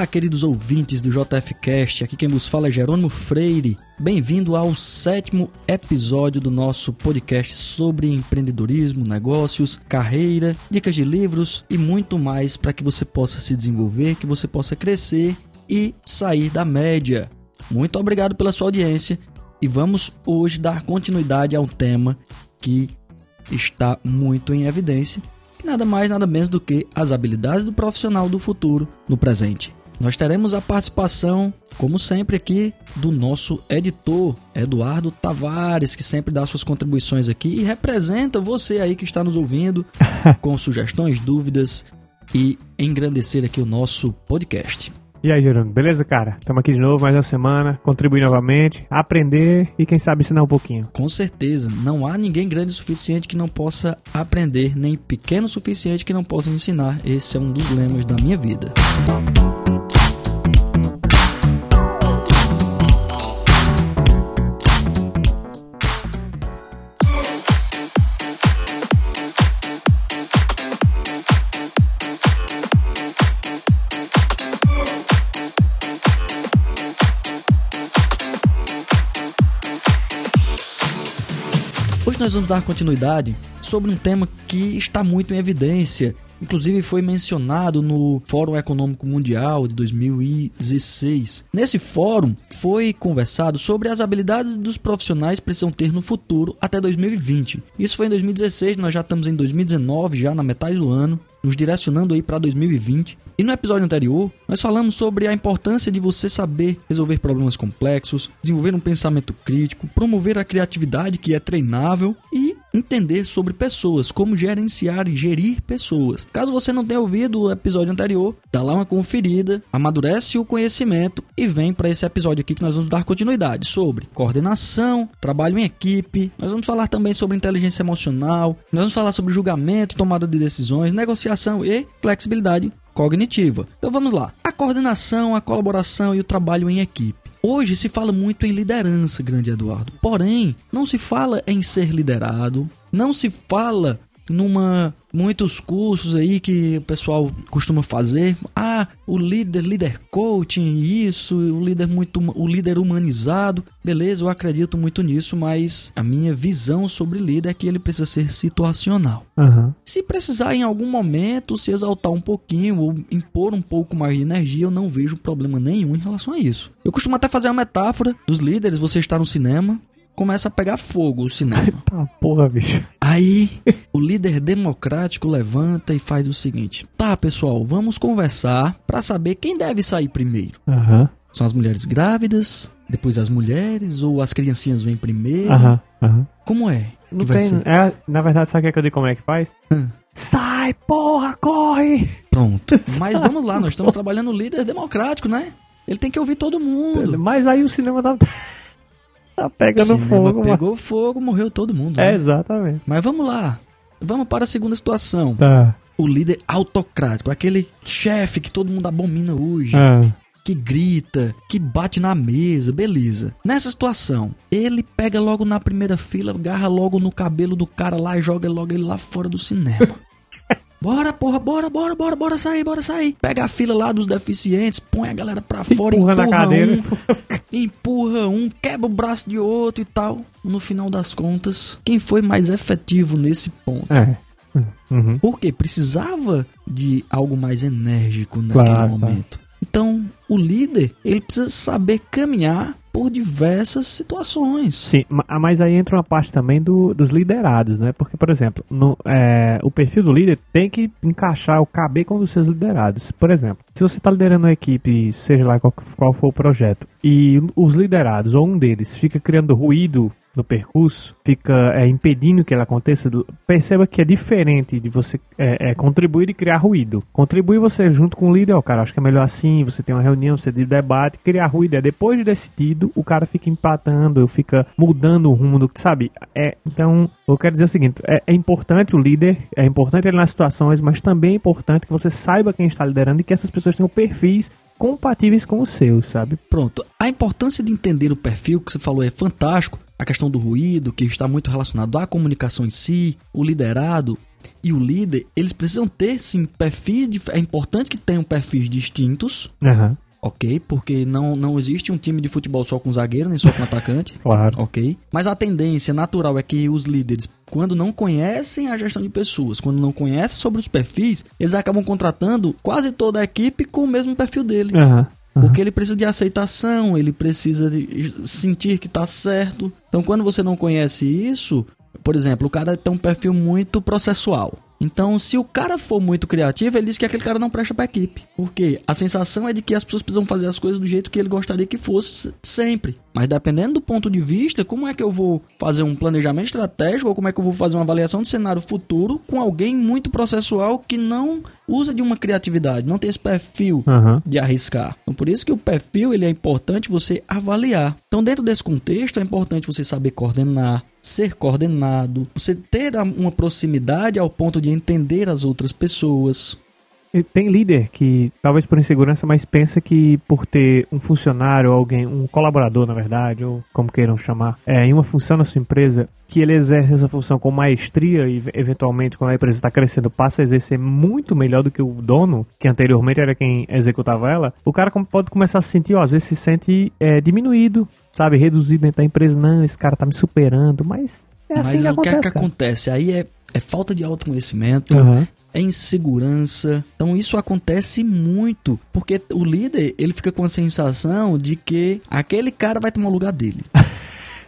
Olá, queridos ouvintes do JFcast. Aqui quem vos fala é Jerônimo Freire. Bem-vindo ao sétimo episódio do nosso podcast sobre empreendedorismo, negócios, carreira, dicas de livros e muito mais para que você possa se desenvolver, que você possa crescer e sair da média. Muito obrigado pela sua audiência e vamos hoje dar continuidade a um tema que está muito em evidência nada mais nada menos do que as habilidades do profissional do futuro no presente. Nós teremos a participação, como sempre aqui, do nosso editor Eduardo Tavares, que sempre dá suas contribuições aqui e representa você aí que está nos ouvindo com sugestões, dúvidas e engrandecer aqui o nosso podcast. E aí, Jerônimo, beleza, cara? Estamos aqui de novo, mais uma semana, contribuir novamente, aprender e quem sabe ensinar um pouquinho. Com certeza, não há ninguém grande o suficiente que não possa aprender, nem pequeno o suficiente que não possa ensinar. Esse é um dos lemas da minha vida. Nós vamos dar continuidade sobre um tema que está muito em evidência. Inclusive foi mencionado no Fórum Econômico Mundial de 2016. Nesse fórum foi conversado sobre as habilidades dos profissionais precisam ter no futuro até 2020. Isso foi em 2016, nós já estamos em 2019, já na metade do ano, nos direcionando aí para 2020. E no episódio anterior, nós falamos sobre a importância de você saber resolver problemas complexos, desenvolver um pensamento crítico, promover a criatividade que é treinável e entender sobre pessoas, como gerenciar e gerir pessoas. Caso você não tenha ouvido o episódio anterior, dá lá uma conferida, amadurece o conhecimento e vem para esse episódio aqui que nós vamos dar continuidade sobre coordenação, trabalho em equipe. Nós vamos falar também sobre inteligência emocional, nós vamos falar sobre julgamento, tomada de decisões, negociação e flexibilidade cognitiva. Então vamos lá. A coordenação, a colaboração e o trabalho em equipe. Hoje se fala muito em liderança, grande Eduardo. Porém, não se fala em ser liderado, não se fala numa muitos cursos aí que o pessoal costuma fazer. Ah, o líder, líder coaching, isso, o líder muito, o líder humanizado. Beleza, eu acredito muito nisso, mas a minha visão sobre líder é que ele precisa ser situacional. Uhum. Se precisar em algum momento se exaltar um pouquinho ou impor um pouco mais de energia, eu não vejo problema nenhum em relação a isso. Eu costumo até fazer a metáfora dos líderes, você está no cinema, começa a pegar fogo o cinema. Tá porra, bicho. Aí o líder democrático levanta e faz o seguinte: Tá, pessoal, vamos conversar para saber quem deve sair primeiro. Aham. Uhum. São as mulheres grávidas, depois as mulheres, ou as criancinhas vêm primeiro? Aham, uhum. Como é? Não tem. É, na verdade, sabe o que, é que eu digo como é que faz? Hum. Sai, porra, corre! Pronto. Mas vamos lá, nós estamos trabalhando líder democrático, né? Ele tem que ouvir todo mundo. Mas aí o cinema tá. Tá pegando fogo. Pegou mano. fogo, morreu todo mundo. É, né? exatamente. Mas vamos lá. Vamos para a segunda situação. Tá. O líder autocrático, aquele chefe que todo mundo abomina hoje. Ah. Que grita, que bate na mesa, beleza. Nessa situação, ele pega logo na primeira fila, agarra logo no cabelo do cara lá e joga logo ele lá fora do cinema. Bora, porra, bora, bora, bora, bora sair, bora sair. Pega a fila lá dos deficientes, põe a galera pra fora, empurra, empurra na cadeira. Um, empurra um, quebra o braço de outro e tal. No final das contas, quem foi mais efetivo nesse ponto? É. Uhum. Porque precisava de algo mais enérgico naquele claro, momento. Claro. Então, o líder, ele precisa saber caminhar por diversas situações. Sim, mas aí entra uma parte também do, dos liderados, né? Porque, por exemplo, no, é, o perfil do líder tem que encaixar, o caber com os seus liderados. Por exemplo, se você está liderando uma equipe, seja lá qual, qual for o projeto, e os liderados, ou um deles, fica criando ruído no percurso, fica é, impedindo que ela aconteça, perceba que é diferente de você é, é, contribuir e criar ruído. Contribuir você junto com o líder, ó, cara, acho que é melhor assim, você tem uma reunião, você tem debate, criar ruído é depois de decidido, o cara fica empatando, fica mudando o rumo, do, sabe? É, então, eu quero dizer o seguinte, é, é importante o líder, é importante ele nas situações, mas também é importante que você saiba quem está liderando e que essas pessoas tenham perfis compatíveis com o seu, sabe? Pronto. A importância de entender o perfil que você falou é fantástico, a questão do ruído, que está muito relacionado à comunicação em si, o liderado, e o líder, eles precisam ter, sim, perfis. É importante que tenham perfis distintos. Uhum. Ok, porque não, não existe um time de futebol só com zagueiro, nem só com atacante. claro. Ok. Mas a tendência natural é que os líderes, quando não conhecem a gestão de pessoas, quando não conhecem sobre os perfis, eles acabam contratando quase toda a equipe com o mesmo perfil dele. Uhum. Porque ele precisa de aceitação, ele precisa de sentir que tá certo. Então, quando você não conhece isso, por exemplo, o cara tem um perfil muito processual. Então, se o cara for muito criativo, ele diz que aquele cara não presta pra equipe. Porque a sensação é de que as pessoas precisam fazer as coisas do jeito que ele gostaria que fosse sempre. Mas dependendo do ponto de vista, como é que eu vou fazer um planejamento estratégico ou como é que eu vou fazer uma avaliação de cenário futuro com alguém muito processual que não usa de uma criatividade, não tem esse perfil uhum. de arriscar. Então por isso que o perfil ele é importante você avaliar. Então dentro desse contexto é importante você saber coordenar, ser coordenado, você ter uma proximidade ao ponto de entender as outras pessoas. Tem líder que, talvez por insegurança, mas pensa que por ter um funcionário, alguém, um colaborador, na verdade, ou como queiram chamar, é, em uma função na sua empresa, que ele exerce essa função com maestria e, eventualmente, quando a empresa está crescendo, passa a exercer muito melhor do que o dono, que anteriormente era quem executava ela, o cara pode começar a se sentir, ó, às vezes se sente é, diminuído, sabe, reduzido dentro da empresa. Não, esse cara tá me superando, mas é assim mas que o acontece, que é que cara. acontece? Aí é, é falta de autoconhecimento, Uhum. é insegurança. Então isso acontece muito, porque o líder, ele fica com a sensação de que aquele cara vai tomar o lugar dele.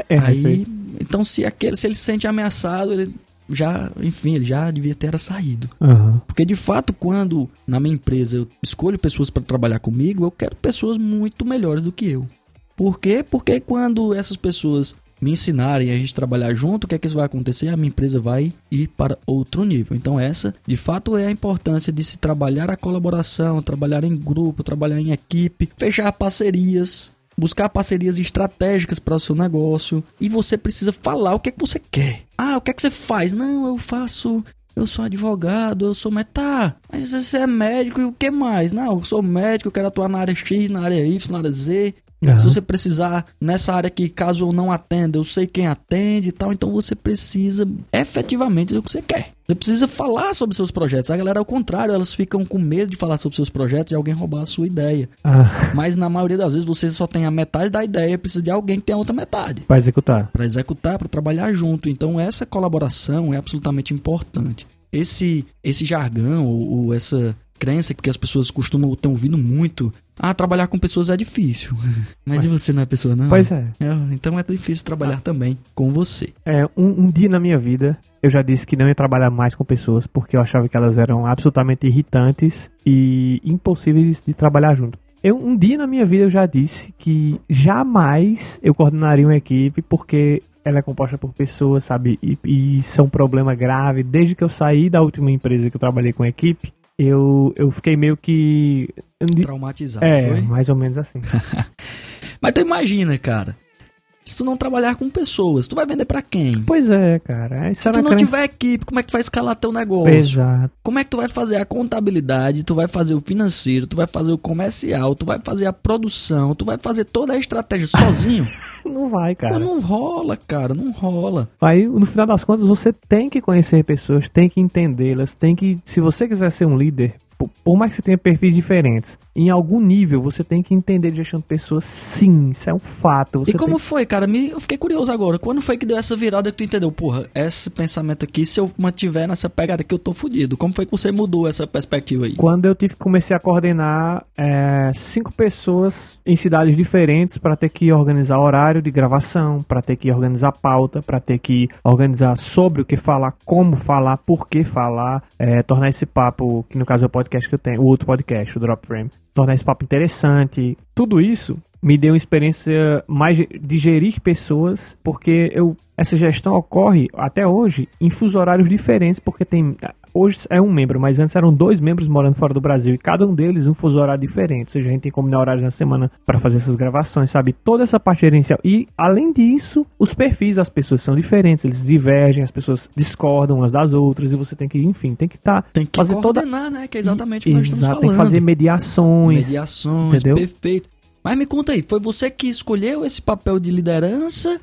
É, Aí, então se aquele, se ele se sente ameaçado, ele já, enfim, ele já devia ter saído. Uhum. Porque de fato, quando na minha empresa eu escolho pessoas para trabalhar comigo, eu quero pessoas muito melhores do que eu. Por quê? Porque quando essas pessoas me ensinarem a gente trabalhar junto, o que é que isso vai acontecer? A minha empresa vai ir para outro nível. Então essa, de fato, é a importância de se trabalhar a colaboração, trabalhar em grupo, trabalhar em equipe, fechar parcerias, buscar parcerias estratégicas para o seu negócio e você precisa falar o que é que você quer. Ah, o que é que você faz? Não, eu faço eu sou advogado, eu sou médico. Tá, mas você é médico e o que mais? Não, eu sou médico, eu quero atuar na área X, na área Y, na área Z. Uhum. Se você precisar nessa área que caso eu não atenda, eu sei quem atende e tal, então você precisa efetivamente dizer o que você quer. Você precisa falar sobre seus projetos. A galera, ao contrário, elas ficam com medo de falar sobre seus projetos e alguém roubar a sua ideia. Ah, Mas na maioria das vezes você só tem a metade da ideia, precisa de alguém que tenha a outra metade vai executar. para executar, para trabalhar junto. Então essa colaboração é absolutamente importante. Esse esse jargão ou, ou essa crença que as pessoas costumam ter ouvido muito, ah, trabalhar com pessoas é difícil. Mas e você não é pessoa não? Pois é. É, então é difícil trabalhar também com você. É, um, um dia na minha vida, eu já disse que não ia trabalhar mais com pessoas porque eu achava que elas eram absolutamente irritantes e impossíveis de trabalhar junto. Eu, um dia na minha vida eu já disse que jamais eu coordenaria uma equipe porque ela é composta por pessoas, sabe? E, e isso é um problema grave. Desde que eu saí da última empresa que eu trabalhei com equipe, eu, eu fiquei meio que. Traumatizado, É, foi? mais ou menos assim. Mas tu imagina, cara. Se tu não trabalhar com pessoas, tu vai vender pra quem? Pois é, cara. Isso Se tu não crença- tiver equipe, como é que tu vai escalar teu negócio? Exato. Como é que tu vai fazer a contabilidade, tu vai fazer o financeiro, tu vai fazer o comercial, tu vai fazer a produção, tu vai fazer toda a estratégia sozinho? Não vai, cara. Não rola, cara, não rola. Aí, no final das contas, você tem que conhecer pessoas, tem que entendê-las, tem que, se você quiser ser um líder, por- por mais que você tenha perfis diferentes, em algum nível você tem que entender de gestão de pessoas, sim, isso é um fato. E como tem- foi, cara? Me, eu fiquei curioso agora. Quando foi que deu essa virada que tu entendeu? Porra, esse pensamento aqui, se eu mantiver nessa pegada aqui, eu tô fudido. Como foi que você mudou essa perspectiva aí? Quando eu tive que comecei a coordenar é, cinco pessoas em cidades diferentes para ter que organizar horário de gravação, para ter que organizar pauta, para ter que organizar sobre o que falar, como falar, por que falar, é, tornar esse papo, que no caso é o podcast que eu tenho, o outro podcast, o Drop Frame, tornar esse papo interessante. Tudo isso me deu uma experiência mais de- gerir pessoas, porque eu essa gestão ocorre até hoje em fuso horários diferentes, porque tem hoje é um membro, mas antes eram dois membros morando fora do Brasil e cada um deles um fuso horário diferente. Ou seja, a gente tem que combinar horários na semana para fazer essas gravações, sabe? Toda essa parte gerencial. E além disso, os perfis das pessoas são diferentes, eles divergem, as pessoas discordam umas das outras e você tem que, enfim, tem que estar Tem que fazer toda coordenar, né? Que é exatamente o que nós estamos falando. tem que fazer mediações. Mediações, entendeu? perfeito. Mas me conta aí, foi você que escolheu esse papel de liderança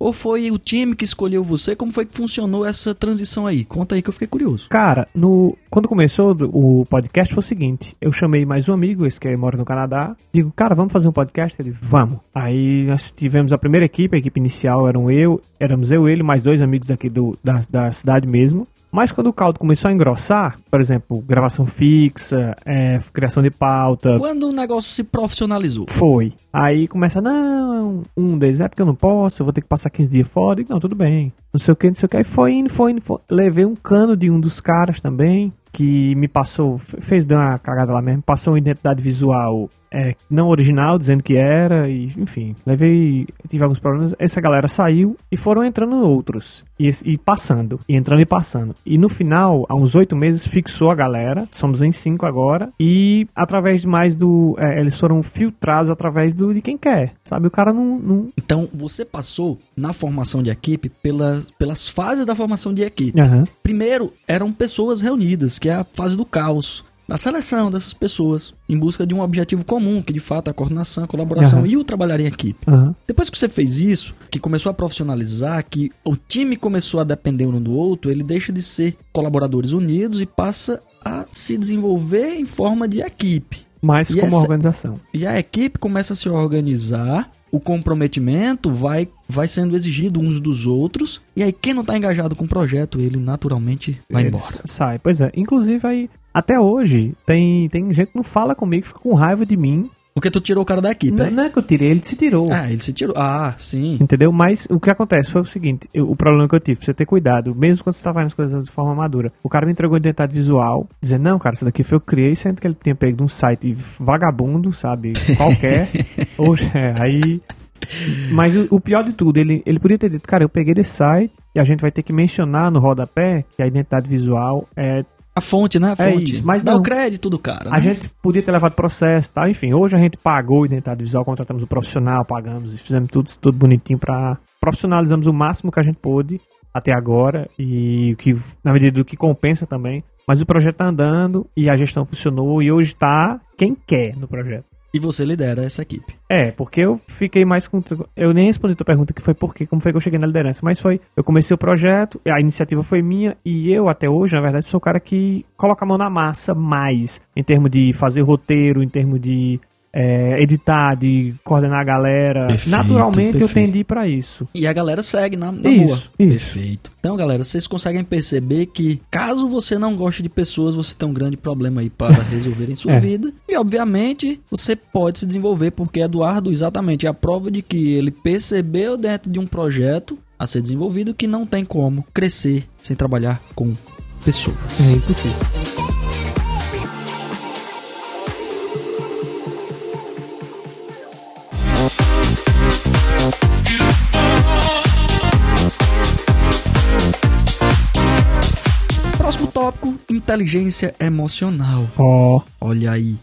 Ou foi o time que escolheu você? Como foi que funcionou essa transição aí? Conta aí que eu fiquei curioso. Cara, no, quando começou o podcast foi o seguinte: eu chamei mais um amigo, esse que mora no Canadá, digo, cara, vamos fazer um podcast? Ele, vamos. Aí nós tivemos a primeira equipe, a equipe inicial eram eu, éramos eu, ele, mais dois amigos daqui do, da, da cidade mesmo. Mas quando o caldo começou a engrossar, por exemplo, gravação fixa, é, criação de pauta. Quando o negócio se profissionalizou? Foi. Aí começa, não, um deles é porque eu não posso, eu vou ter que passar 15 dias fora. E, não, tudo bem. Não sei o que, não sei o que. Aí foi indo, foi indo, foi. Levei um cano de um dos caras também, que me passou, fez dar uma cagada lá mesmo, passou uma identidade visual é, não original, dizendo que era, e enfim, levei, tive alguns problemas. Essa galera saiu e foram entrando outros, e, e passando, e entrando e passando. E no final, há uns oito meses, fixou a galera, somos em cinco agora, e através de mais do. É, eles foram filtrados através do de quem quer, sabe? O cara não. não... Então, você passou na formação de equipe pela, pelas fases da formação de equipe. Uhum. Primeiro, eram pessoas reunidas, que é a fase do caos da seleção dessas pessoas em busca de um objetivo comum, que de fato é a coordenação, a colaboração uhum. e o trabalhar em equipe. Uhum. Depois que você fez isso, que começou a profissionalizar, que o time começou a depender um do outro, ele deixa de ser colaboradores unidos e passa a se desenvolver em forma de equipe. Mais e como essa, organização. E a equipe começa a se organizar o comprometimento vai, vai sendo exigido uns dos outros. E aí, quem não está engajado com o projeto, ele naturalmente vai ele embora. Sai, pois é. Inclusive, aí, até hoje, tem, tem gente que não fala comigo, fica com raiva de mim. Porque tu tirou o cara da equipe, não, é? Não é que eu tirei, ele se tirou. Ah, ele se tirou. Ah, sim. Entendeu? Mas o que acontece foi o seguinte: eu, o problema que eu tive, você ter cuidado, mesmo quando você tá fazendo as coisas de forma madura. O cara me entregou identidade visual, dizendo, não, cara, isso daqui foi eu criei, sendo que ele tinha pego de um site vagabundo, sabe? Qualquer. Hoje, é, aí mas o, o, pior de tudo, ele, ele podia ter dito, cara, eu peguei desse site e a gente vai ter que mencionar no rodapé que a identidade visual é a fonte, né? A fonte. É isso, mas Dá não. o crédito do cara. A né? gente podia ter levado processo e tal. Enfim, hoje a gente pagou a identidade visual, contratamos o profissional, pagamos e fizemos tudo, tudo bonitinho pra. Profissionalizamos o máximo que a gente pôde até agora e que, na medida do que compensa também. Mas o projeto tá andando e a gestão funcionou e hoje tá quem quer no projeto. E você lidera essa equipe. É, porque eu fiquei mais com. Eu nem respondi a tua pergunta, que foi por quê, como foi que eu cheguei na liderança. Mas foi. Eu comecei o projeto, a iniciativa foi minha, e eu, até hoje, na verdade, sou o cara que coloca a mão na massa mais. Em termos de fazer roteiro, em termos de é, editar, de coordenar a galera. Perfeito, Naturalmente perfeito. eu tendi para isso. E a galera segue na, na Isso, boa. isso. Perfeito. Então, galera, vocês conseguem perceber que caso você não goste de pessoas, você tem um grande problema aí para resolver em sua É. vida. E, obviamente, você pode se desenvolver, porque Eduardo, exatamente, é a prova de que ele percebeu dentro de um projeto a ser desenvolvido que não tem como crescer sem trabalhar com pessoas. É impossível. Tópico: inteligência emocional. Ó, Olha aí.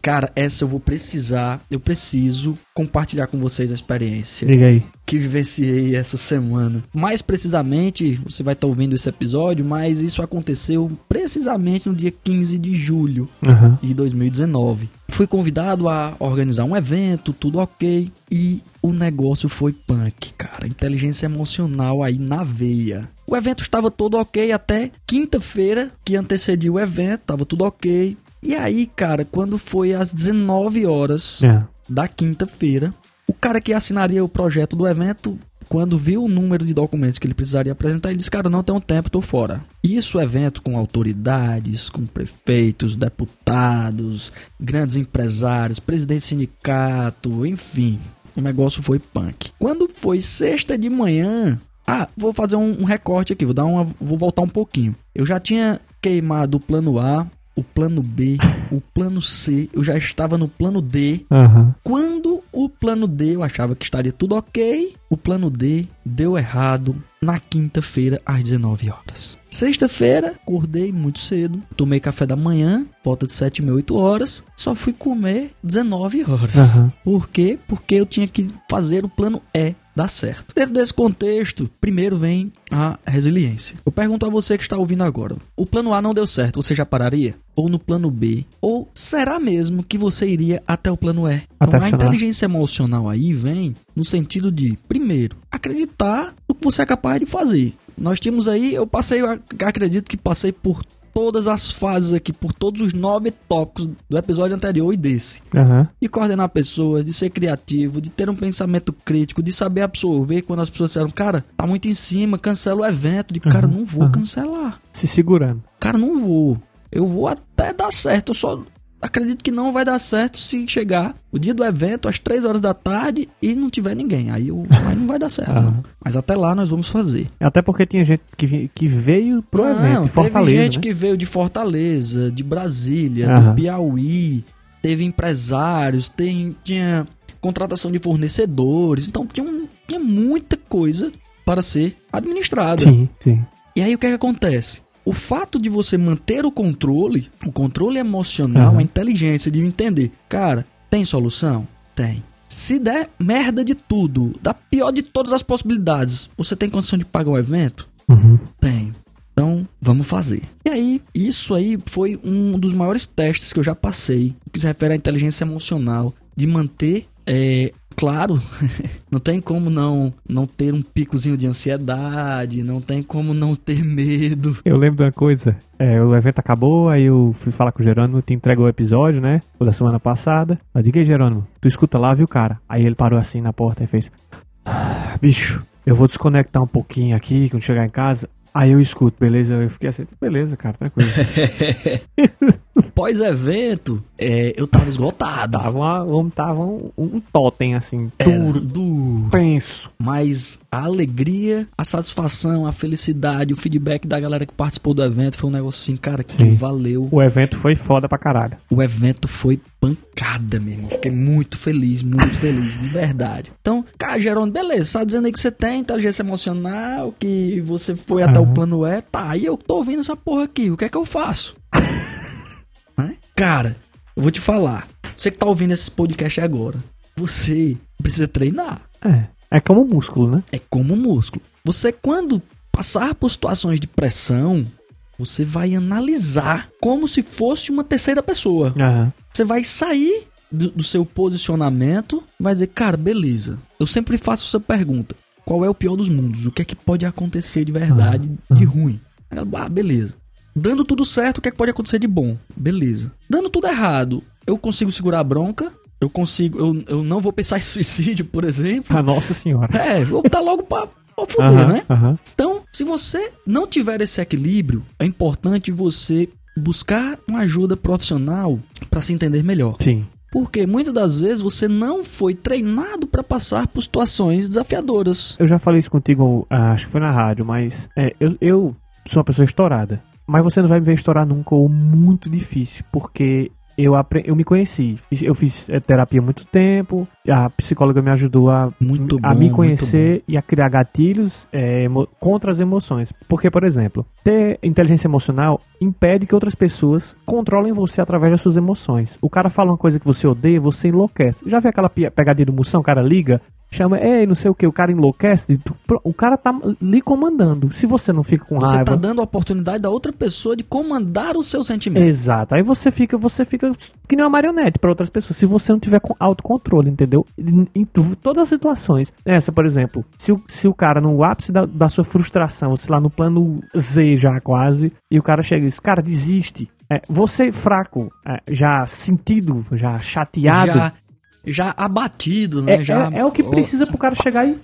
Cara, essa eu vou precisar, eu preciso compartilhar com vocês a experiência diga aí. que vivenciei essa semana. Mais precisamente, você vai estar ouvindo esse episódio, mas isso aconteceu precisamente no dia 15 de julho Aham. de 2019. Fui convidado a organizar um evento, tudo ok, e o negócio foi punk, cara. Inteligência emocional aí na veia. O evento estava todo ok até quinta-feira, que antecedia o evento, tava tudo ok. E aí, cara, quando foi às 19 horas É. da quinta-feira, o cara que assinaria o projeto do evento, quando viu o número de documentos que ele precisaria apresentar, ele disse: Cara, não tenho tempo, tô fora. Isso, evento com autoridades, com prefeitos, deputados, grandes empresários, presidente de sindicato, enfim. O negócio foi punk. Quando foi sexta de manhã. Ah, vou fazer um, um recorte aqui, vou dar uma. Vou voltar um pouquinho. Eu já tinha queimado o plano A, o plano B, o plano C, eu já estava no plano D. Aham. Quando o plano D eu achava que estaria tudo ok, o plano D deu errado na quinta-feira às 19 horas. Sexta-feira, acordei muito cedo, tomei café da manhã, volta de 7 e 8 horas, só fui comer 19 horas. Aham. Por quê? Porque eu tinha que fazer o plano E dar certo. Dentro desse contexto, primeiro vem a resiliência. Eu pergunto a você que está ouvindo agora: o plano A não deu certo, você já pararia? Ou no plano B? Ou será mesmo que você iria até o plano E? Até então, a inteligência emocional aí vem no sentido de, primeiro, acreditar no que você é capaz de fazer. Nós tínhamos aí, eu passei, acredito que passei por todas as fases aqui, por todos os nove tópicos do episódio anterior e desse Aham. de coordenar pessoas, de ser criativo, de ter um pensamento crítico, de saber absorver quando as pessoas disseram, cara, tá muito em cima, cancela o evento. De cara, Uhum, não vou uhum. cancelar. Se segurando. Cara, não vou. Eu vou até dar certo. Eu só acredito que não vai dar certo se chegar o dia do evento às três horas da tarde e não tiver ninguém. Aí, eu, aí não vai dar certo. Não. Mas até lá nós vamos fazer. Até porque tinha gente que, que veio pro Não, evento de Fortaleza. Teve gente né? que veio de Fortaleza, de Brasília, do Piauí, teve empresários, tem, tinha contratação de fornecedores, então tinha, um- tinha muita coisa para ser administrada. Sim, sim. E aí o que, é que acontece? O fato de você manter o controle, o controle emocional, Aham. a inteligência de entender, cara, tem solução? Tem. Se der merda de tudo, da pior de todas as possibilidades, você tem condição de pagar o evento? Uhum. Tem. Então, vamos fazer. E aí, isso aí foi um dos maiores testes que eu já passei, que se refere à inteligência emocional, de manter, é, claro, não tem como não, não ter um picozinho de ansiedade, não tem como não ter medo. Eu lembro de uma coisa. É, o evento acabou, aí eu fui falar com o Jerônimo, te entregou o episódio, né? O da semana passada. Eu digo, "Ei, Jerônimo, tu escuta lá, viu, cara? Aí ele parou assim na porta e fez. "Ah, Bicho, eu vou desconectar um pouquinho aqui quando chegar em casa. Aí eu escuto, beleza? Eu fiquei assim, beleza, cara, tranquilo. Pós-evento, é, eu tava esgotado. tava, uma, um- tava um, um totem, assim, duro, duro. penso. Mas a alegria, a satisfação, a felicidade, o feedback da galera que participou do evento foi um negócio assim, cara, que Sim. valeu O evento foi foda pra caralho. o evento foi pancada, meu irmão. Fiquei muito feliz, muito feliz, de verdade. Então, cara, Jerônimo, beleza, você tá dizendo aí que você tem inteligência emocional, que você foi até o plano E, tá, e eu tô ouvindo essa porra aqui, o que é que eu faço? Né? Cara, eu vou te falar, você que tá ouvindo esse podcast agora, você precisa treinar. É. É como músculo, né? É como músculo. Você, quando passar por situações de pressão, você vai analisar como se fosse uma terceira pessoa. Aham. Você vai sair do, do seu posicionamento, vai dizer, cara, beleza. Eu sempre faço essa pergunta: qual é o pior dos mundos? O que é que pode acontecer de verdade, de ruim? Ah, beleza. Dando tudo certo, o que é que pode acontecer de bom? Beleza. Dando tudo errado, eu consigo segurar a bronca. Eu consigo. Eu, eu não vou pensar em suicídio, por exemplo. Ah, nossa senhora. É, vou botar logo pra, pra fuder, né? Então, se você não tiver esse equilíbrio, é importante você buscar uma ajuda profissional para se entender melhor. Sim. Porque muitas das vezes você não foi treinado para passar por situações desafiadoras. Eu já falei isso contigo, ah, acho que foi na rádio, mas é, eu, eu sou uma pessoa estourada. Mas você não vai me ver estourar nunca ou muito difícil, porque eu, eu me conheci. Eu fiz eh, terapia há muito tempo, a psicóloga me ajudou a, Muito a bom, me conhecer e a criar gatilhos emo- contra as emoções. Porque, por exemplo, ter inteligência emocional impede que outras pessoas controlem você através das suas emoções. O cara fala uma coisa que você odeia, você enlouquece. Já vê aquela pegadinha do moção? O cara liga, chama, ei, não sei o que, o cara enlouquece. O cara tá lhe comandando. Se você não fica com Você raiva. está dando a oportunidade da outra pessoa de comandar o seu sentimento. Exato. Aí você fica, você fica que nem uma marionete para outras pessoas. Se você não tiver com autocontrole, entendeu? Em, em todas as situações. Essa, por exemplo, se o, se o cara no ápice da, da sua frustração, sei lá, no plano Z já quase, e o cara chega e diz, cara, desiste. É, você fraco, é, já sentido, já chateado, Já, já abatido, né? é, já, é, é o que precisa pro cara chegar e.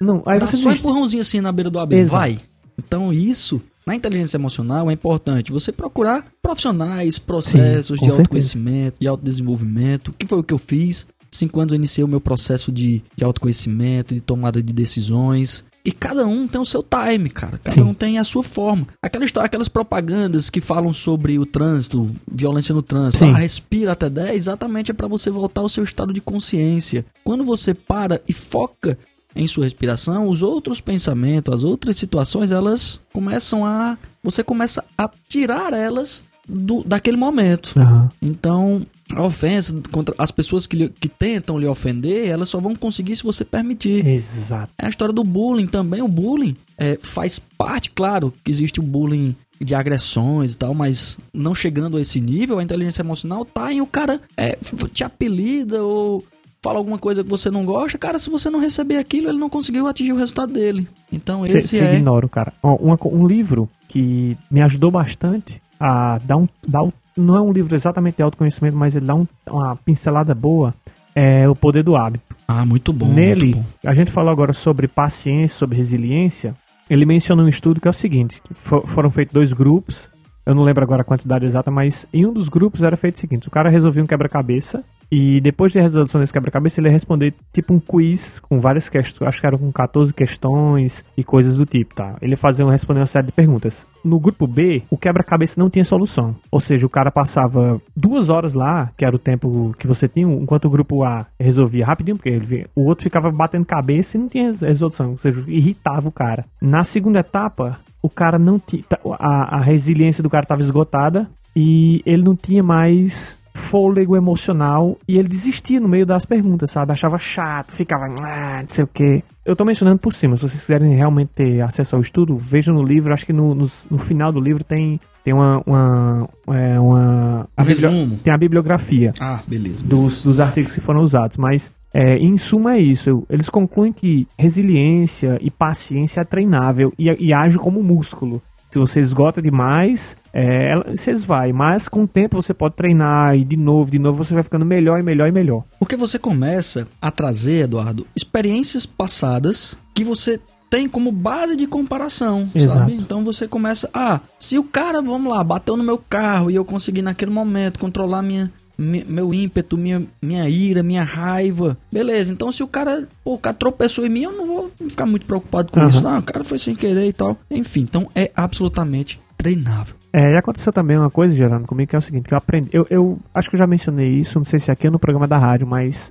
Não, aí Dá você só um empurrãozinho assim na beira do abismo. Vai. Então, isso, na inteligência emocional, é importante você procurar profissionais, processos Sim, de autoconhecimento, de autodesenvolvimento. Que foi o que eu fiz. Cinco anos eu iniciei o meu processo de, de autoconhecimento, de tomada de decisões. E cada um tem o seu time, cara. Cada Sim. um tem a sua forma. Aquela história, aquelas propagandas que falam sobre o trânsito, violência no trânsito. Sim. Ah, respira até 10, exatamente é para você voltar ao seu estado de consciência. Quando você para e foca em sua respiração, os outros pensamentos, as outras situações, elas começam a. Você começa a tirar elas do, daquele momento. Aham. Então, A ofensa contra as pessoas que, lhe- que tentam lhe ofender, elas só vão conseguir se você permitir. Exato. É a história do bullying também. O bullying é, faz parte, claro, que existe o bullying de agressões e tal, mas não chegando a esse nível, a inteligência emocional tá em o cara é, te apelida ou fala alguma coisa que você não gosta. Cara, se você não receber aquilo, ele não conseguiu atingir o resultado dele. Então esse é. ignora o cara. Ó, co- um livro que me ajudou bastante a dar um, dar um- Não é um livro exatamente de autoconhecimento, mas ele dá um- uma pincelada boa. É O Poder do Hábito. Ah, muito bom. Nele, muito bom. a gente falou agora sobre paciência, sobre resiliência. Ele menciona um estudo que é o seguinte: que fo- foram feitos dois grupos. Eu não lembro agora a quantidade exata, mas em um dos grupos era feito o seguinte: o cara resolvia um quebra-cabeça e depois de resolução desse quebra-cabeça ele ia responder tipo um quiz com várias questões, acho que eram com 14 questões e coisas do tipo, tá? Ele fazia um, responder uma série de perguntas. No grupo B, o quebra-cabeça não tinha solução. Ou seja, o cara passava duas horas lá, que era o tempo que você tinha, enquanto o grupo A resolvia rapidinho, porque ele o outro ficava batendo cabeça e não tinha resolução, ou seja, irritava o cara. Na segunda etapa, o cara não tinha. A, a resiliência do cara estava esgotada e ele não tinha mais fôlego emocional e ele desistia no meio das perguntas, sabe? Achava chato, ficava, ah, não sei o quê. Eu tô mencionando por cima, se vocês quiserem realmente ter acesso ao estudo, vejam no livro, acho que no, no, no final do livro tem, tem uma. uma, é, uma a Um resumo. Tem a bibliografia Ah, beleza. dos, dos artigos que foram usados, mas é, em suma é isso. Eles concluem que resiliência e paciência é treinável e, e age como músculo. Se você esgota demais, é, você esvai, mas com o tempo você pode treinar e de novo, de novo você vai ficando melhor e melhor e melhor. Porque você começa a trazer, Eduardo, experiências passadas que você tem como base de comparação, Exato. sabe? Então você começa, ah, se o cara, vamos lá, bateu no meu carro e eu consegui naquele momento controlar minha, mi- meu ímpeto, minha, minha ira, minha raiva, beleza. Então se o cara, pô, o cara tropeçou em mim, eu não vou ficar muito preocupado com Aham. isso. Não, o cara foi sem querer e tal. Enfim, então é absolutamente treinável. É, e aconteceu também uma coisa, Gerando, comigo, que é o seguinte, que eu aprendi. Eu, eu acho que eu já mencionei isso, não sei se aqui é no programa da rádio, mas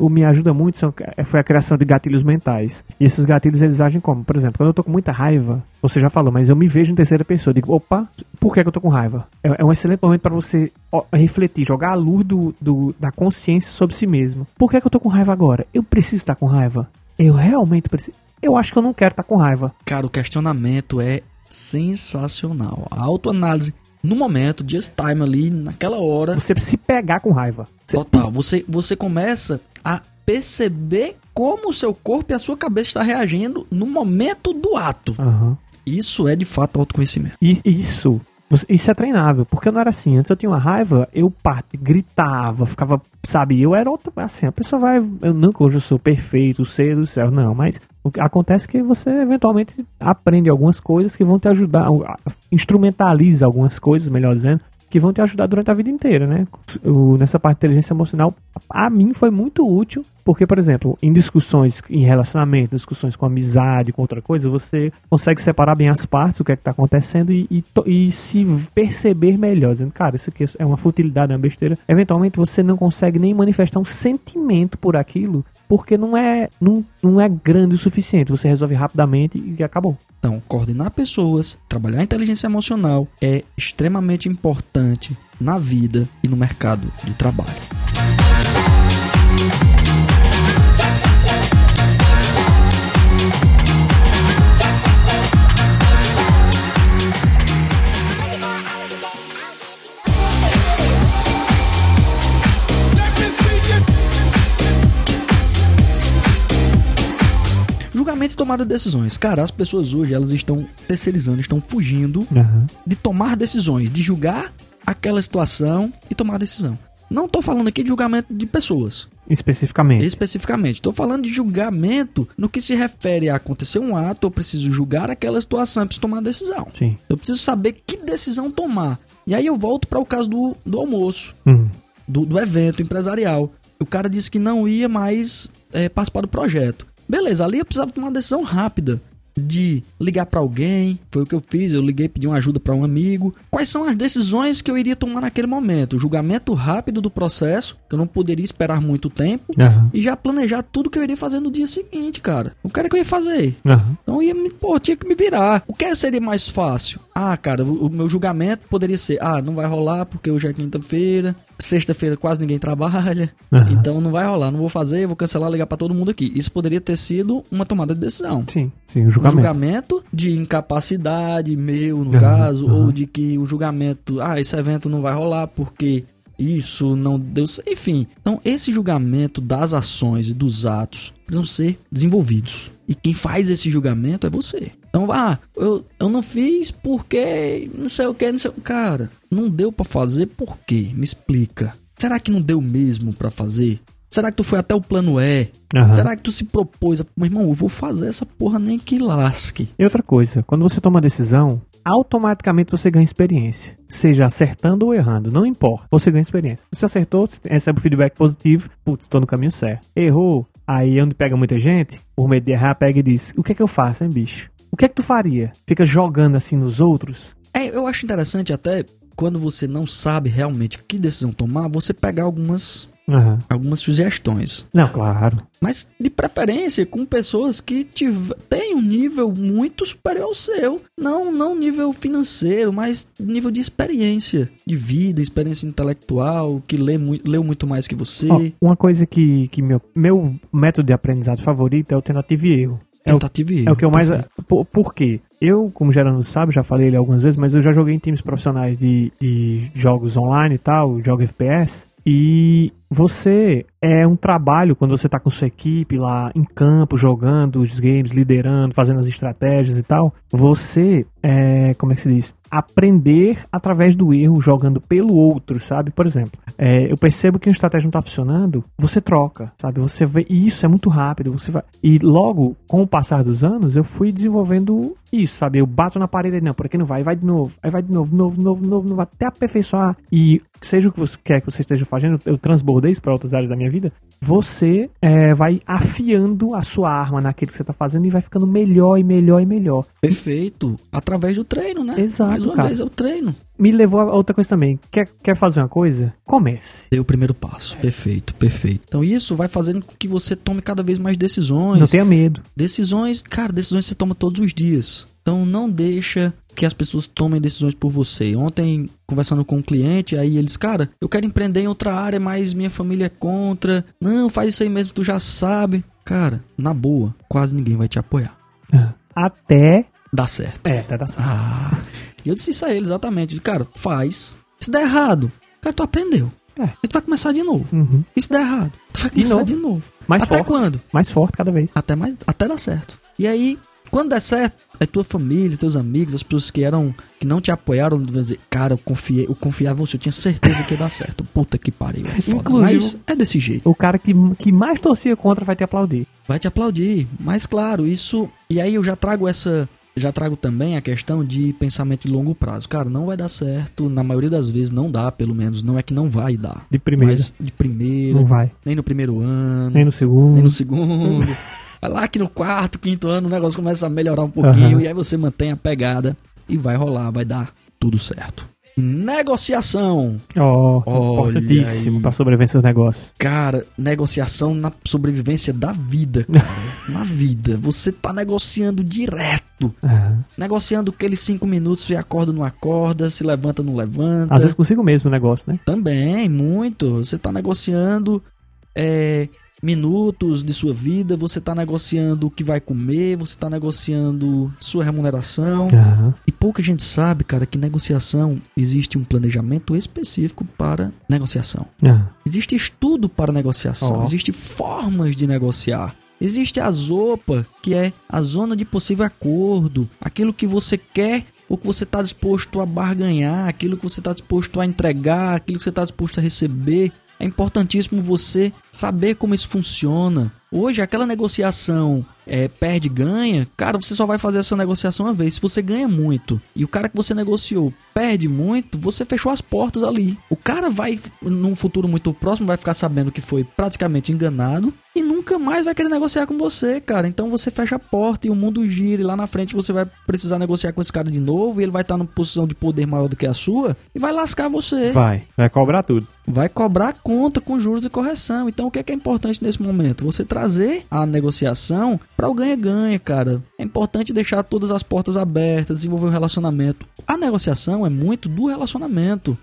o me ajuda muito são, é, foi a criação de gatilhos mentais. E esses gatilhos eles agem como? Por exemplo, quando eu tô com muita raiva, você já falou, mas eu me vejo em terceira pessoa. Digo, opa, por que, que eu tô com raiva? É, é um excelente momento para você refletir, jogar a luz do, do- da consciência sobre si mesmo. Por que, que eu tô com raiva agora? Eu preciso estar com raiva? Eu realmente preciso. Eu acho que eu não quero estar com raiva. Cara, o questionamento é sensacional. A autoanálise no momento, just time ali, naquela hora, Você se pegar com raiva. Você- total, você, você começa a perceber como o seu corpo e a sua cabeça está reagindo no momento do ato. Aham. Isso é de fato autoconhecimento. Isso. Isso é treinável, porque eu não era assim. Antes eu tinha uma raiva, eu parte, gritava, ficava, sabe, eu era outro, assim, a pessoa vai, eu não hoje eu sou perfeito, ser do céu, não, mas o que acontece é que você eventualmente aprende algumas coisas que vão te ajudar, instrumentaliza algumas coisas, melhor dizendo, que vão te ajudar durante a vida inteira, né? O- nessa parte de inteligência emocional, a mim foi muito útil, porque, por exemplo, em discussões em relacionamento, discussões com amizade, com outra coisa, você consegue separar bem as partes, o que é que tá acontecendo e, e, e se perceber melhor, dizendo, cara, isso aqui é uma futilidade, é uma besteira. Eventualmente você não consegue nem manifestar um sentimento por aquilo, porque não é, não, não é grande o suficiente. Você resolve rapidamente e acabou. Então, coordenar pessoas, trabalhar a inteligência emocional é extremamente importante na vida e no mercado de trabalho. Julgamento e tomada de decisões. Cara, as pessoas hoje elas estão terceirizando, estão fugindo Aham. de tomar decisões, de julgar aquela situação e tomar decisão. Não tô falando aqui de julgamento de pessoas, Especificamente. especificamente. Tô falando de julgamento no que se refere a acontecer um ato, eu preciso julgar aquela situação, eu preciso tomar decisão. Sim. Eu preciso saber que decisão tomar. E aí eu volto para o caso do, do almoço, Uhum. do, do evento empresarial. O cara disse que não ia mais é, participar do projeto. Beleza, ali eu precisava tomar uma decisão rápida de ligar para alguém. Foi o que eu fiz, eu liguei, pedi uma ajuda para um amigo. Quais são as decisões que eu iria tomar naquele momento? O julgamento rápido do processo, que eu não poderia esperar muito tempo. Aham. E já planejar tudo que eu iria fazer no dia seguinte, cara. O cara que eu ia fazer. Aham. Então ia me, pô, tinha que me virar. O que seria mais fácil? Ah, cara, o, o meu julgamento poderia ser: ah, não vai rolar porque hoje é quinta-feira. Sexta-feira quase ninguém trabalha, Aham. então não vai rolar, não vou fazer, vou cancelar, ligar pra todo mundo aqui. Isso poderia ter sido uma tomada de decisão. Sim, sim, o Um julgamento. julgamento de incapacidade meu, no Aham, caso, aham. ou de que o julgamento, ah, esse evento não vai rolar porque isso não deu. Enfim, então esse julgamento das ações e dos atos precisam ser desenvolvidos. E quem faz esse julgamento é você. Então, ah, eu, eu não fiz porque não sei o que, não sei o Cara, não deu pra fazer por quê? Me explica. Será que não deu mesmo pra fazer? Será que tu foi até o plano E? Aham. Será que tu se propôs? a- Meu irmão, eu vou fazer essa porra nem que lasque. E outra coisa, quando você toma uma decisão, automaticamente você ganha experiência. Seja acertando ou errando, não importa. Você ganha experiência. Você acertou, você recebe o feedback positivo, putz, tô no caminho certo. Errou, aí onde pega muita gente, por medo de errar, pega e diz: O que é que eu faço, hein, bicho? O que é que tu faria? Fica jogando assim nos outros? É, eu acho interessante até quando você não sabe realmente que decisão tomar, você pegar algumas, Aham. algumas sugestões. Não, claro. Mas de preferência com pessoas que têm um nível muito superior ao seu. Não, não nível financeiro, mas nível de experiência de vida, experiência intelectual, que lê, mui- leu muito mais que você. Ó, uma coisa que, que meu, meu método de aprendizado favorito é o tentativa e erro. É o Tentativa e erro. É o que eu mais. Por, por quê? Eu, como Gerando sabe, já falei ele algumas vezes, mas eu já joguei em times profissionais de, de jogos online e tal, jogo FPS. E você é um trabalho quando você tá com sua equipe lá em campo, jogando os games, liderando, fazendo as estratégias e tal. Você é, como é que se diz? Aprender através do erro, jogando pelo outro, sabe? Por exemplo, é, eu percebo que uma estratégia não tá funcionando, você troca, sabe? Você vê, e isso é muito rápido, você vai. E logo, com o passar dos anos, eu fui desenvolvendo isso, sabe? Eu bato na parede, não, por aqui não vai, vai de novo, aí vai de novo, novo, novo, novo, novo, até aperfeiçoar. E seja o que você quer que você esteja fazendo, eu transbordei isso para outras áreas da minha vida, você é, vai afiando a sua arma naquilo que você tá fazendo e vai ficando melhor e melhor e melhor. Perfeito. Através do treino, né? Exato, Mais uma vez é o treino. Me levou a outra coisa também. Quer, quer fazer uma coisa? Comece. Dê o primeiro passo. Perfeito, perfeito. Então isso vai fazendo com que você tome cada vez mais decisões. Não tenha medo. Decisões, cara, decisões você toma todos os dias. Então não deixa que as pessoas tomem decisões por você. Ontem, conversando com um cliente, aí eles, cara, eu quero empreender em outra área, mas minha família é contra. Não, faz isso aí mesmo, tu já sabe. Cara, na boa, quase ninguém vai te apoiar. Até. Dá certo. É, até dar certo. Ah, e eu disse isso a ele exatamente. Cara, faz. Se der errado, cara, tu aprendeu. É. E tu vai começar de novo. Uhum. E se der errado, tu vai De começar novo. de novo. Mais Até forte. quando? Mais forte cada vez. Até, mais, até dar certo. E aí, quando der certo, aí tua família, teus amigos, as pessoas que eram que não te apoiaram, vão dizer, cara, eu confiei, eu confiava em você, eu tinha certeza que ia dar certo. Puta que pariu. É foda. Inclusive- Mas é desse jeito. O cara que, que mais torcia contra vai te aplaudir. Vai te aplaudir. Mas claro, isso. E aí eu já trago essa. Já trago também a questão de pensamento de longo prazo. Cara, não vai dar certo. Na maioria das vezes não dá, pelo menos. Não é que não vai dar. De primeira. Mas de primeira, Não vai. nem no primeiro ano, Nem no segundo. nem no segundo. Vai lá que no quarto, quinto ano o negócio começa a melhorar um pouquinho. Aham. E aí você mantém a pegada e vai rolar, vai dar tudo certo. Negociação. Ó, Olha importantíssimo pra sobrevivência dos negócios. Cara, negociação na sobrevivência da vida, cara. na vida. Você tá negociando direto. Ah, Negociando aqueles cinco minutos, se acorda, não acorda, se levanta, não levanta. Às vezes consigo mesmo o negócio, né? Também, muito. Você tá negociando é, minutos de sua vida, você tá negociando o que vai comer, você tá negociando sua remuneração. Aham. E pouca gente sabe, cara, que negociação existe um planejamento específico para negociação. Aham. Existe estudo para negociação, Ó. existe formas de negociar. Existe a ZOPA, que é a zona de possível acordo, aquilo que você quer ou que você está disposto a barganhar, aquilo que você está disposto a entregar, aquilo que você está disposto a receber. É importantíssimo você saber como isso funciona. Hoje, aquela negociação é, perde-ganha, cara, você só vai fazer essa negociação uma vez. Se você ganha muito e o cara que você negociou perde muito, você fechou as portas ali. O cara vai, num futuro muito próximo, vai ficar sabendo que foi praticamente enganado e nunca mais vai querer negociar com você, cara. Então você fecha a porta e o mundo gira e lá na frente você vai precisar negociar com esse cara de novo e ele vai estar numa posição de poder maior do que a sua e vai lascar você. Vai. Vai cobrar tudo. Vai cobrar conta com juros e correção. Então o que é, que é importante nesse momento? Você trazer a negociação para o ganha-ganha, cara. É importante deixar todas as portas abertas, desenvolver um relacionamento. A negociação é muito do relacionamento.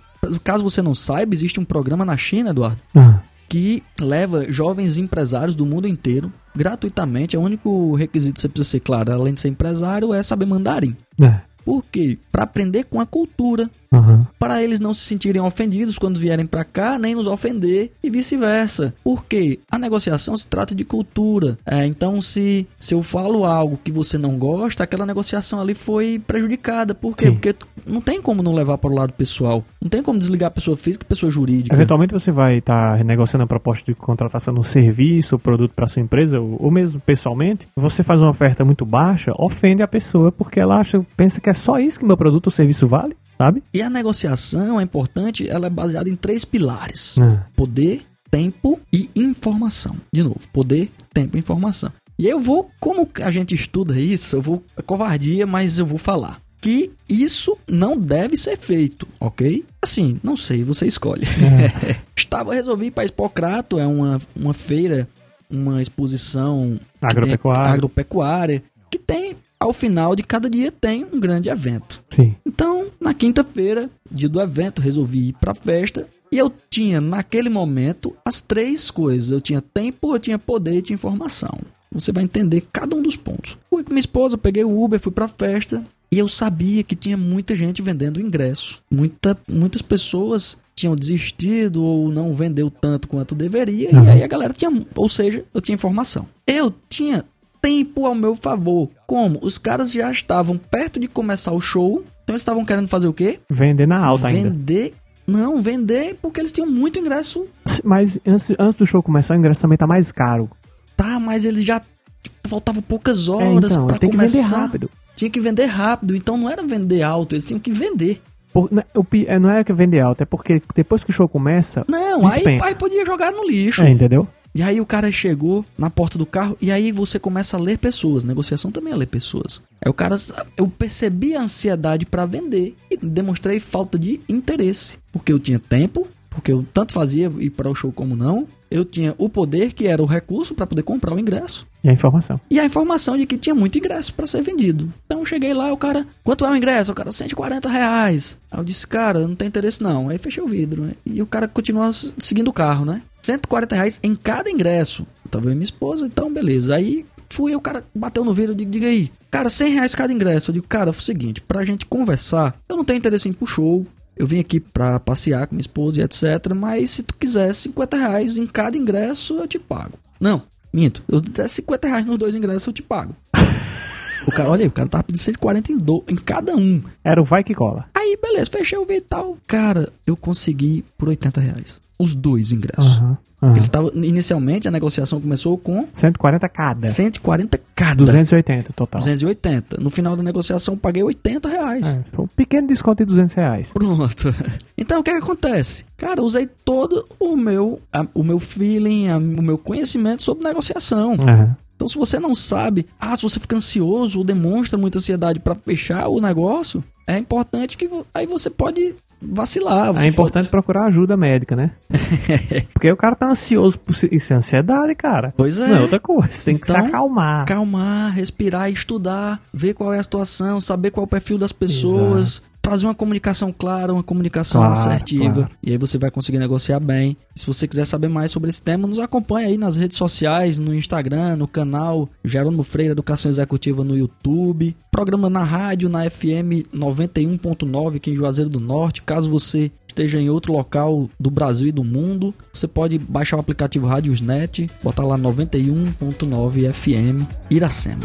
Caso você não saiba, existe um programa na China, Eduardo, Ah, que leva jovens empresários do mundo inteiro gratuitamente. É o único requisito que você precisa ser claro, além de ser empresário, é saber mandarim. é. Por quê? Para aprender com a cultura, Aham. para eles não se sentirem ofendidos quando vierem para cá, nem nos ofender e vice-versa. Porque a negociação se trata de cultura. É, então, se, se eu falo algo que você não gosta, aquela negociação ali foi prejudicada. Por quê? Sim. Porque não tem como não levar para o lado pessoal. Não tem como desligar a pessoa física e a pessoa jurídica. Eventualmente você vai estar renegociando a proposta de contratação de um serviço ou produto para sua empresa, ou, ou mesmo pessoalmente. Você faz uma oferta muito baixa, ofende a pessoa porque ela acha, pensa que é só isso que meu produto ou serviço vale, sabe? E a negociação é importante, ela é baseada em três pilares: Ah. poder, tempo e informação. De novo, poder, tempo e informação. E eu vou, como a gente estuda isso, eu vou. É covardia, mas eu vou falar. Que isso não deve ser feito, ok? Assim, não sei, você escolhe. Estava, resolvi ir para Expocrato, é uma, uma feira, uma exposição Agropecuária. agropecuária, que tem, ao final de cada dia, tem um grande evento. Sim. Então, na quinta-feira, dia do evento, resolvi ir pra festa. E eu tinha, naquele momento, as três coisas. Eu tinha tempo, eu tinha poder e tinha informação. Você vai entender cada um dos pontos. Fui com minha esposa, peguei o Uber, fui pra festa. E eu sabia que tinha muita gente vendendo ingresso. Muita, muitas pessoas tinham desistido ou não vendeu tanto quanto deveria. E Uhum. aí a galera tinha. Ou seja, eu tinha informação. Eu tinha tempo ao meu favor. Como? Os caras já estavam perto de começar o show. Então eles estavam querendo fazer o quê? Vender na alta ainda. Vender. Não, vender porque eles tinham muito ingresso. Mas antes, antes do show começar, o ingresso também tá mais caro. Tá, mas eles já. Tipo, faltavam poucas É, horas então, pra tem que começar. vender rápido. Tinha que vender rápido. Então não era vender alto, eles tinham que vender. Por- né, é, não é que vender alto, é porque depois que o show começa. Não, aí, aí podia jogar no lixo. É, entendeu? E aí o cara chegou na porta do carro e aí você começa a ler pessoas. Negociação também é ler pessoas. Aí o cara, eu percebi a ansiedade pra vender e demonstrei falta de interesse, porque eu tinha tempo, porque eu tanto fazia ir para o show como não. Eu tinha o poder que era o recurso pra poder comprar o ingresso. E a informação. E a informação de que tinha muito ingresso pra ser vendido. Então eu cheguei lá, o cara, quanto é o ingresso? O cara, 140 reais. Aí eu disse, cara, não tem interesse não. Aí fechei o vidro, né? E o cara continua seguindo o carro, né? 140 reais em cada ingresso. Tava eu e minha esposa, então beleza. Aí fui, o cara bateu no vidro, eu digo, diga aí. Cara, 100 reais cada ingresso. Eu digo, cara, é o seguinte, pra gente conversar, eu não tenho interesse em ir pro show. Eu vim aqui pra passear com minha esposa e etc. Mas se tu quiser 50 reais em cada ingresso, eu te pago. Não, minto. Eu der 50 reais nos dois ingressos, eu te pago. o cara, olha aí, o cara tava pedindo 140 em, do, em cada um. Era o vai que cola. Aí, beleza, fechei o vídeo e tal. Cara, eu consegui por 80 reais. Os dois ingressos. Aham. aham. Ele tava, inicialmente, a negociação começou com 140 cada. 140 cada. 280 total. 280. No final da negociação, eu paguei 80 reais. É, foi um pequeno desconto de 200 reais. Pronto. Então o que, que acontece? Cara, eu usei todo o meu, a- o meu feeling, a- o meu conhecimento sobre negociação. Aham. Então, se você não sabe, ah, se você fica ansioso ou demonstra muita ansiedade para fechar o negócio, é importante que aí você pode vacilar. É importante procurar ajuda médica, né? Porque o cara tá ansioso por isso é ansiedade, cara. Pois é. Não é outra coisa. Você tem que se Então, acalmar. Acalmar, respirar, estudar, ver qual é a situação, saber qual é o perfil das pessoas, trazer uma comunicação clara, uma comunicação Claro, assertiva. claro. E aí você vai conseguir negociar bem. Se você quiser saber mais sobre esse tema, nos acompanha aí nas redes sociais, no Instagram, no canal Jerônimo Freire Educação Executiva no YouTube, programa na rádio, na FM 91.9 aqui em Juazeiro do Norte. Caso você esteja em outro local do Brasil e do mundo, você pode baixar o aplicativo Radiosnet, botar lá 91.9 FM Iracema.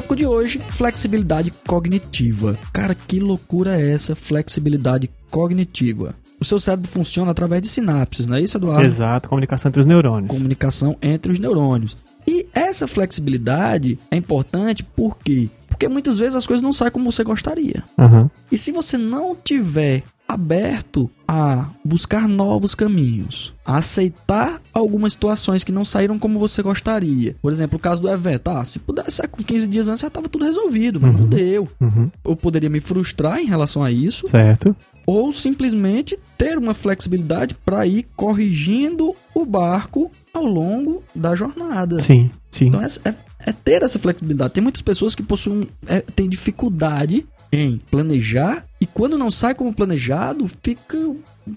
Tópico de hoje, flexibilidade cognitiva. Cara, que loucura é essa flexibilidade cognitiva? O seu cérebro funciona através de sinapses, não é isso, Eduardo? Exato, comunicação entre os neurônios. comunicação entre os neurônios. E essa flexibilidade é importante por quê? Porque muitas vezes as coisas não saem como você gostaria. Aham. E se você não tiver aberto a buscar novos caminhos, a aceitar algumas situações que não saíram como você gostaria. Por exemplo, o caso do evento. Ah, se pudesse ser com 15 dias antes já estava tudo resolvido, mas não deu. Uhum. Eu poderia me frustrar em relação a isso, Certo. ou simplesmente ter uma flexibilidade para ir corrigindo o barco ao longo da jornada. Sim, sim. Então é, é, é ter essa flexibilidade. Tem muitas pessoas que possuem é, têm dificuldade em planejar e quando não sai como planejado, fica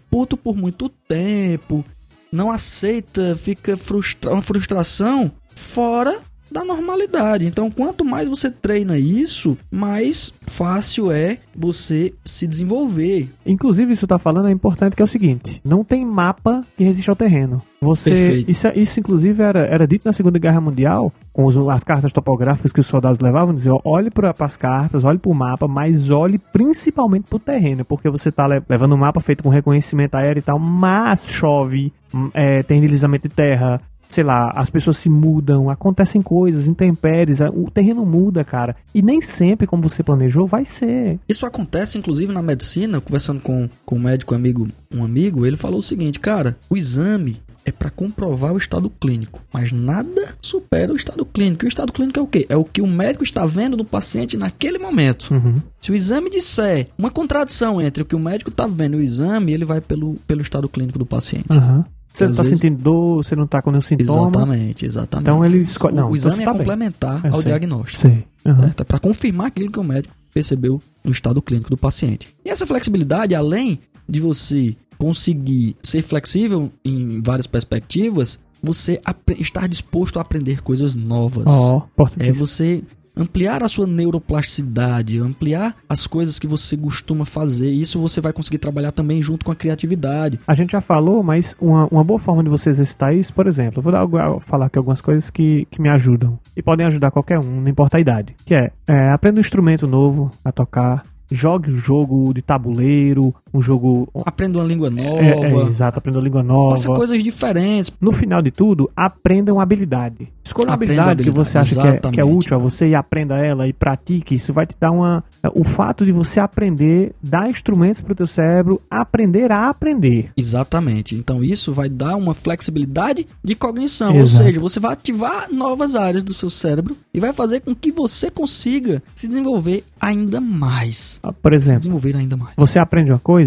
puto por muito tempo, não aceita, fica uma frustração fora da normalidade. Então, quanto mais você treina isso, mais fácil é você se desenvolver. Inclusive, isso tá falando é importante que é o seguinte: não tem mapa que resiste ao terreno. Você, isso, isso, inclusive, era, era dito na Segunda Guerra Mundial, com os, as cartas topográficas que os soldados levavam, diziam, olhe para as cartas, olhe para o mapa, mas olhe principalmente para o terreno, porque você está levando um mapa feito com reconhecimento aéreo e tal, mas chove, hum, é, tem deslizamento de terra, sei lá, as pessoas se mudam, acontecem coisas, intempéries, o terreno muda, cara. E nem sempre, como você planejou, vai ser. Isso acontece, inclusive, na medicina, conversando com, com um médico amigo, um amigo, ele falou o seguinte, cara, o exame é para comprovar o estado clínico, mas nada supera o estado clínico. E o estado clínico é o quê? É o que o médico está vendo no paciente naquele momento. Uhum. Se o exame disser uma contradição entre o que o médico está vendo e o exame, ele vai pelo, pelo estado clínico do paciente. Uhum. Você não tá vezes... sentindo dor, você não tá com nenhum sintoma. Exatamente, exatamente. Então ele escolhe. Não, o exame é tá complementar ao sei. diagnóstico. Sei. Uhum. É para confirmar aquilo que o médico percebeu no estado clínico do paciente. E essa flexibilidade, além de você conseguir ser flexível em várias perspectivas, você estar disposto a aprender coisas novas. Oh, é você ampliar a sua neuroplasticidade, ampliar as coisas que você costuma fazer. Isso você vai conseguir trabalhar também junto com a criatividade. A gente já falou, mas uma, uma boa forma de você exercitar isso, por exemplo, eu vou dar, falar aqui algumas coisas que, que me ajudam. E podem ajudar qualquer um, não importa a idade. Que é, é aprenda um instrumento novo a tocar, jogue um jogo de tabuleiro, um jogo. Aprenda uma língua nova. É, é, exato, aprenda uma língua nova. Faça coisas diferentes. No final de tudo, aprenda uma habilidade. Escolha uma habilidade, habilidade, que você acha que é, que é, útil a você e aprenda ela e pratique. Isso vai te dar uma. O fato de você aprender, dar instrumentos para o teu cérebro, aprender a aprender. Exatamente. Então isso vai dar uma flexibilidade de cognição. Exato. Ou seja, você vai ativar novas áreas do seu cérebro e vai fazer com que você consiga se desenvolver ainda mais. Ah, por exemplo, se desenvolver ainda mais. Você aprende uma coisa,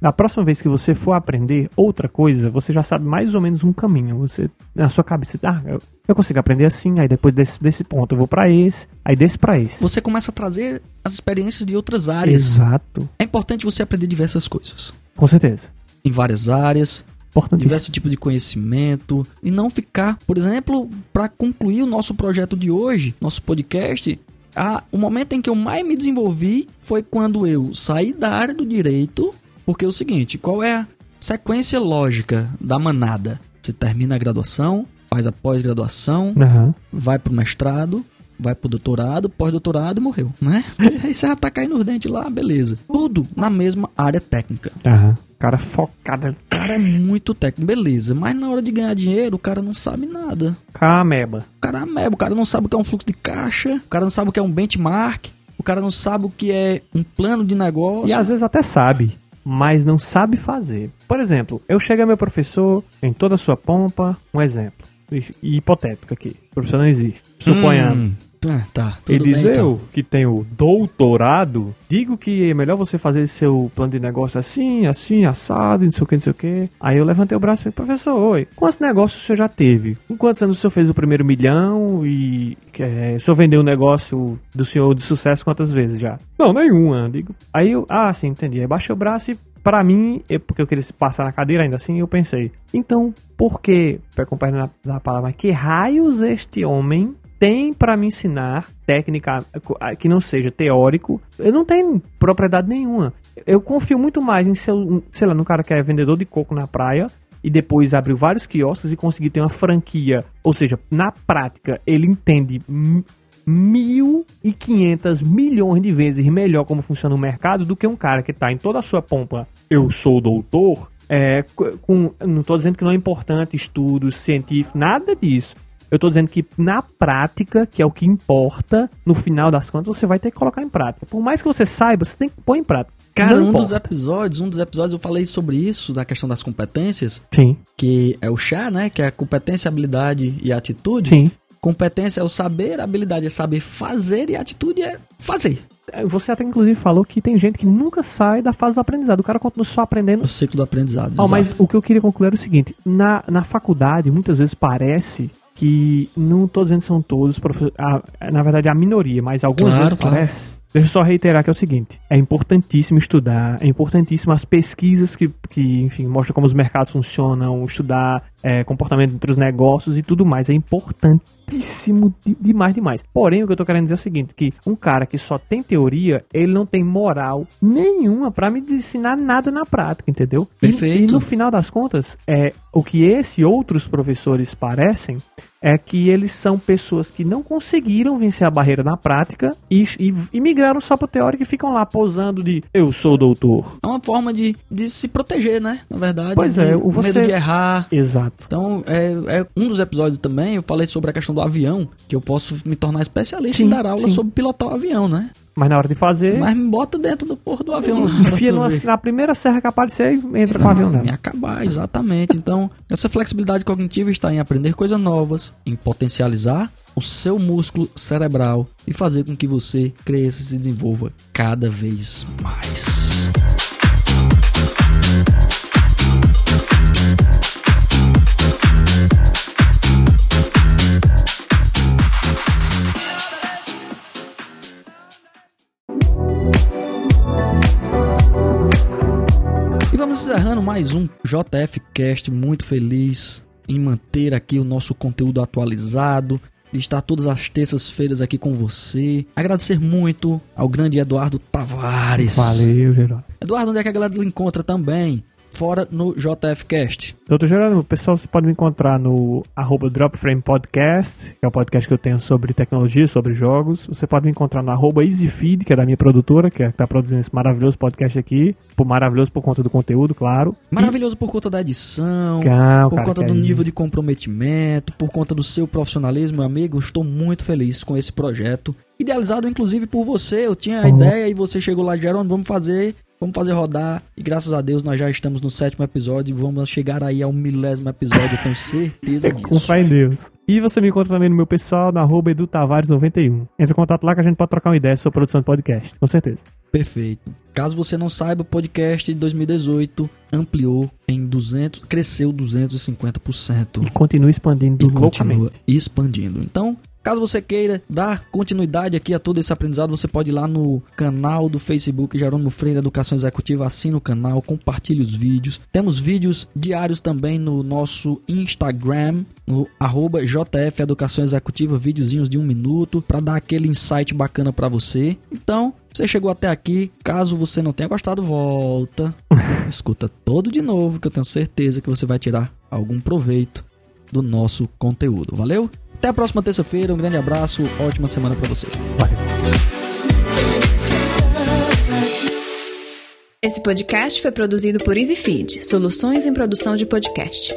da próxima vez que você for aprender outra coisa, você já sabe mais ou menos um caminho. Você na sua cabeça, ah, eu, eu consigo aprender assim, aí depois desse, desse ponto eu vou para esse, aí desse para esse. Você começa a trazer as experiências de outras áreas. Exato. É importante você aprender diversas coisas. Com certeza. Em várias áreas, diversos tipos de conhecimento e não ficar, por exemplo, para concluir o nosso projeto de hoje, nosso podcast, a, o momento em que eu mais me desenvolvi foi quando eu saí da área do direito, porque é o seguinte, qual é a sequência lógica da manada? Você termina a graduação, faz a pós-graduação, uhum. vai pro mestrado, vai pro doutorado, pós-doutorado morreu, né? Aí você já tá caindo os dentes lá, beleza. Tudo na mesma área técnica. Uhum. Cara focado. O cara é muito técnico, beleza. Mas na hora de ganhar dinheiro, o cara não sabe nada. Cameba. O cara é ameba. O cara não sabe o que é um fluxo de caixa. O cara não sabe o que é um benchmark. O cara não sabe o que é um plano de negócio. E às vezes até sabe, mas não sabe fazer. Por exemplo, eu chego a meu professor em toda a sua pompa. Um exemplo. Hipotético aqui. O professor não existe. Suponhamos. Hum. Ah, tá. Tudo e diz bem, então. eu, que tenho doutorado, digo que é melhor você fazer seu plano de negócio assim, assim, assado, não sei o que, não sei o que. Aí eu levantei o braço e falei, professor, oi, quantos negócios o senhor já teve? Com quantos anos o senhor fez o primeiro milhão e é, o senhor vendeu um negócio do senhor de sucesso quantas vezes já? Não, nenhuma. Digo. Aí eu, ah, sim, entendi. Aí baixei o braço e para mim, porque eu queria passar na cadeira ainda assim, eu pensei, então, por que, para acompanhar na palavra, que raios este homem tem para me ensinar técnica que não seja teórico, eu não tenho propriedade nenhuma. Eu confio muito mais em, seu, sei lá, no cara que é vendedor de coco na praia e depois abriu vários quiosques e conseguir ter uma franquia. Ou seja, na prática, ele entende mil e quinhentas milhões de vezes melhor como funciona o mercado do que um cara que está em toda a sua pompa. Eu sou doutor. É, com, não estou dizendo que não é importante estudos científicos, nada disso. Eu tô dizendo que na prática, que é o que importa, no final das contas, você vai ter que colocar em prática. Por mais que você saiba, você tem que pôr em prática. Cara, um dos episódios, um dos episódios eu falei sobre isso, da questão das competências. Sim. Que é o chá, né? Que é a competência, habilidade e atitude. Sim. Competência é o saber, habilidade é saber fazer e atitude é fazer. Você até inclusive falou que tem gente que nunca sai da fase do aprendizado. O cara continua só aprendendo. O ciclo do aprendizado. Oh, mas o que eu queria concluir é o seguinte: na, na faculdade, muitas vezes parece que não todos eles são todos professores. na verdade, a minoria, mas algumas claro, vezes claro. parece Deixa eu só reiterar que é o seguinte: é importantíssimo estudar, é importantíssimo as pesquisas que, que enfim, mostram como os mercados funcionam, estudar é, comportamento entre os negócios e tudo mais. É importantíssimo de, demais, demais. Porém, o que eu tô querendo dizer é o seguinte: que um cara que só tem teoria, ele não tem moral nenhuma para me ensinar nada na prática, entendeu? Perfeito. E, e no final das contas, é o que esse e outros professores parecem é que eles são pessoas que não conseguiram vencer a barreira na prática e, e, e migraram só pro teórico e ficam lá posando de eu sou doutor. É uma forma de, de se proteger, né? Na verdade. Pois de, é, o você... medo de errar. Exato. Então, é, é, um dos episódios também, eu falei sobre a questão do avião, que eu posso me tornar especialista sim, em dar aula sim. sobre pilotar o avião, né? Mas na hora de fazer. Mas me bota dentro do porro do avião. Enfia numa, na primeira serra que aparecer e entra com o avião nela. Em acabar, exatamente. Então, essa flexibilidade cognitiva está em aprender coisas novas, em potencializar o seu músculo cerebral e fazer com que você cresça e se desenvolva cada vez mais. Estamos encerrando mais um JF Cast, muito feliz em manter aqui o nosso conteúdo atualizado, de estar todas as terças-feiras aqui com você. Agradecer muito ao grande Eduardo Tavares. Valeu, Geraldo. Eduardo, onde é que a galera encontra também? Fora no JFcast. Doutor Geraldo, pessoal, você pode me encontrar no arroba Dropframe Podcast, que é o podcast que eu tenho sobre tecnologia, sobre jogos. Você pode me encontrar no arroba EasyFeed, que é da minha produtora, que é, está produzindo esse maravilhoso podcast aqui. Por maravilhoso por conta do conteúdo, claro. Maravilhoso e... por conta da edição, Calma, por cara, conta do é nível de comprometimento, por conta do seu profissionalismo, meu amigo. Estou muito feliz com esse projeto idealizado inclusive por você. Eu tinha a uhum. ideia e você chegou lá, Geraldo, vamos fazer Vamos fazer rodar e graças a Deus nós já estamos no sétimo episódio e vamos chegar aí ao milésimo episódio, eu tenho certeza disso. Com fé em Deus. E você me encontra também no meu pessoal, na arroba edutavares91. Entre em contato lá que a gente pode trocar uma ideia sobre a produção de podcast, com certeza. Perfeito. Caso você não saiba, o podcast de 2018 ampliou em 200, cresceu 250%. E continua expandindo e loucamente. continua expandindo. Então, Caso você queira dar continuidade aqui a todo esse aprendizado, você pode ir lá no canal do Facebook Jerônimo Freire Educação Executiva, assina o canal, compartilhe os vídeos. Temos vídeos diários também no nosso Instagram, no arroba JF Educação Executiva, videozinhos de um minuto, para dar aquele insight bacana para você. Então, você chegou até aqui, caso você não tenha gostado, volta, escuta todo de novo, que eu tenho certeza que você vai tirar algum proveito do nosso conteúdo. Valeu? Até a próxima terça-feira, um grande abraço, ótima semana para você. Esse podcast foi produzido por EasyFeed, soluções em produção de podcast.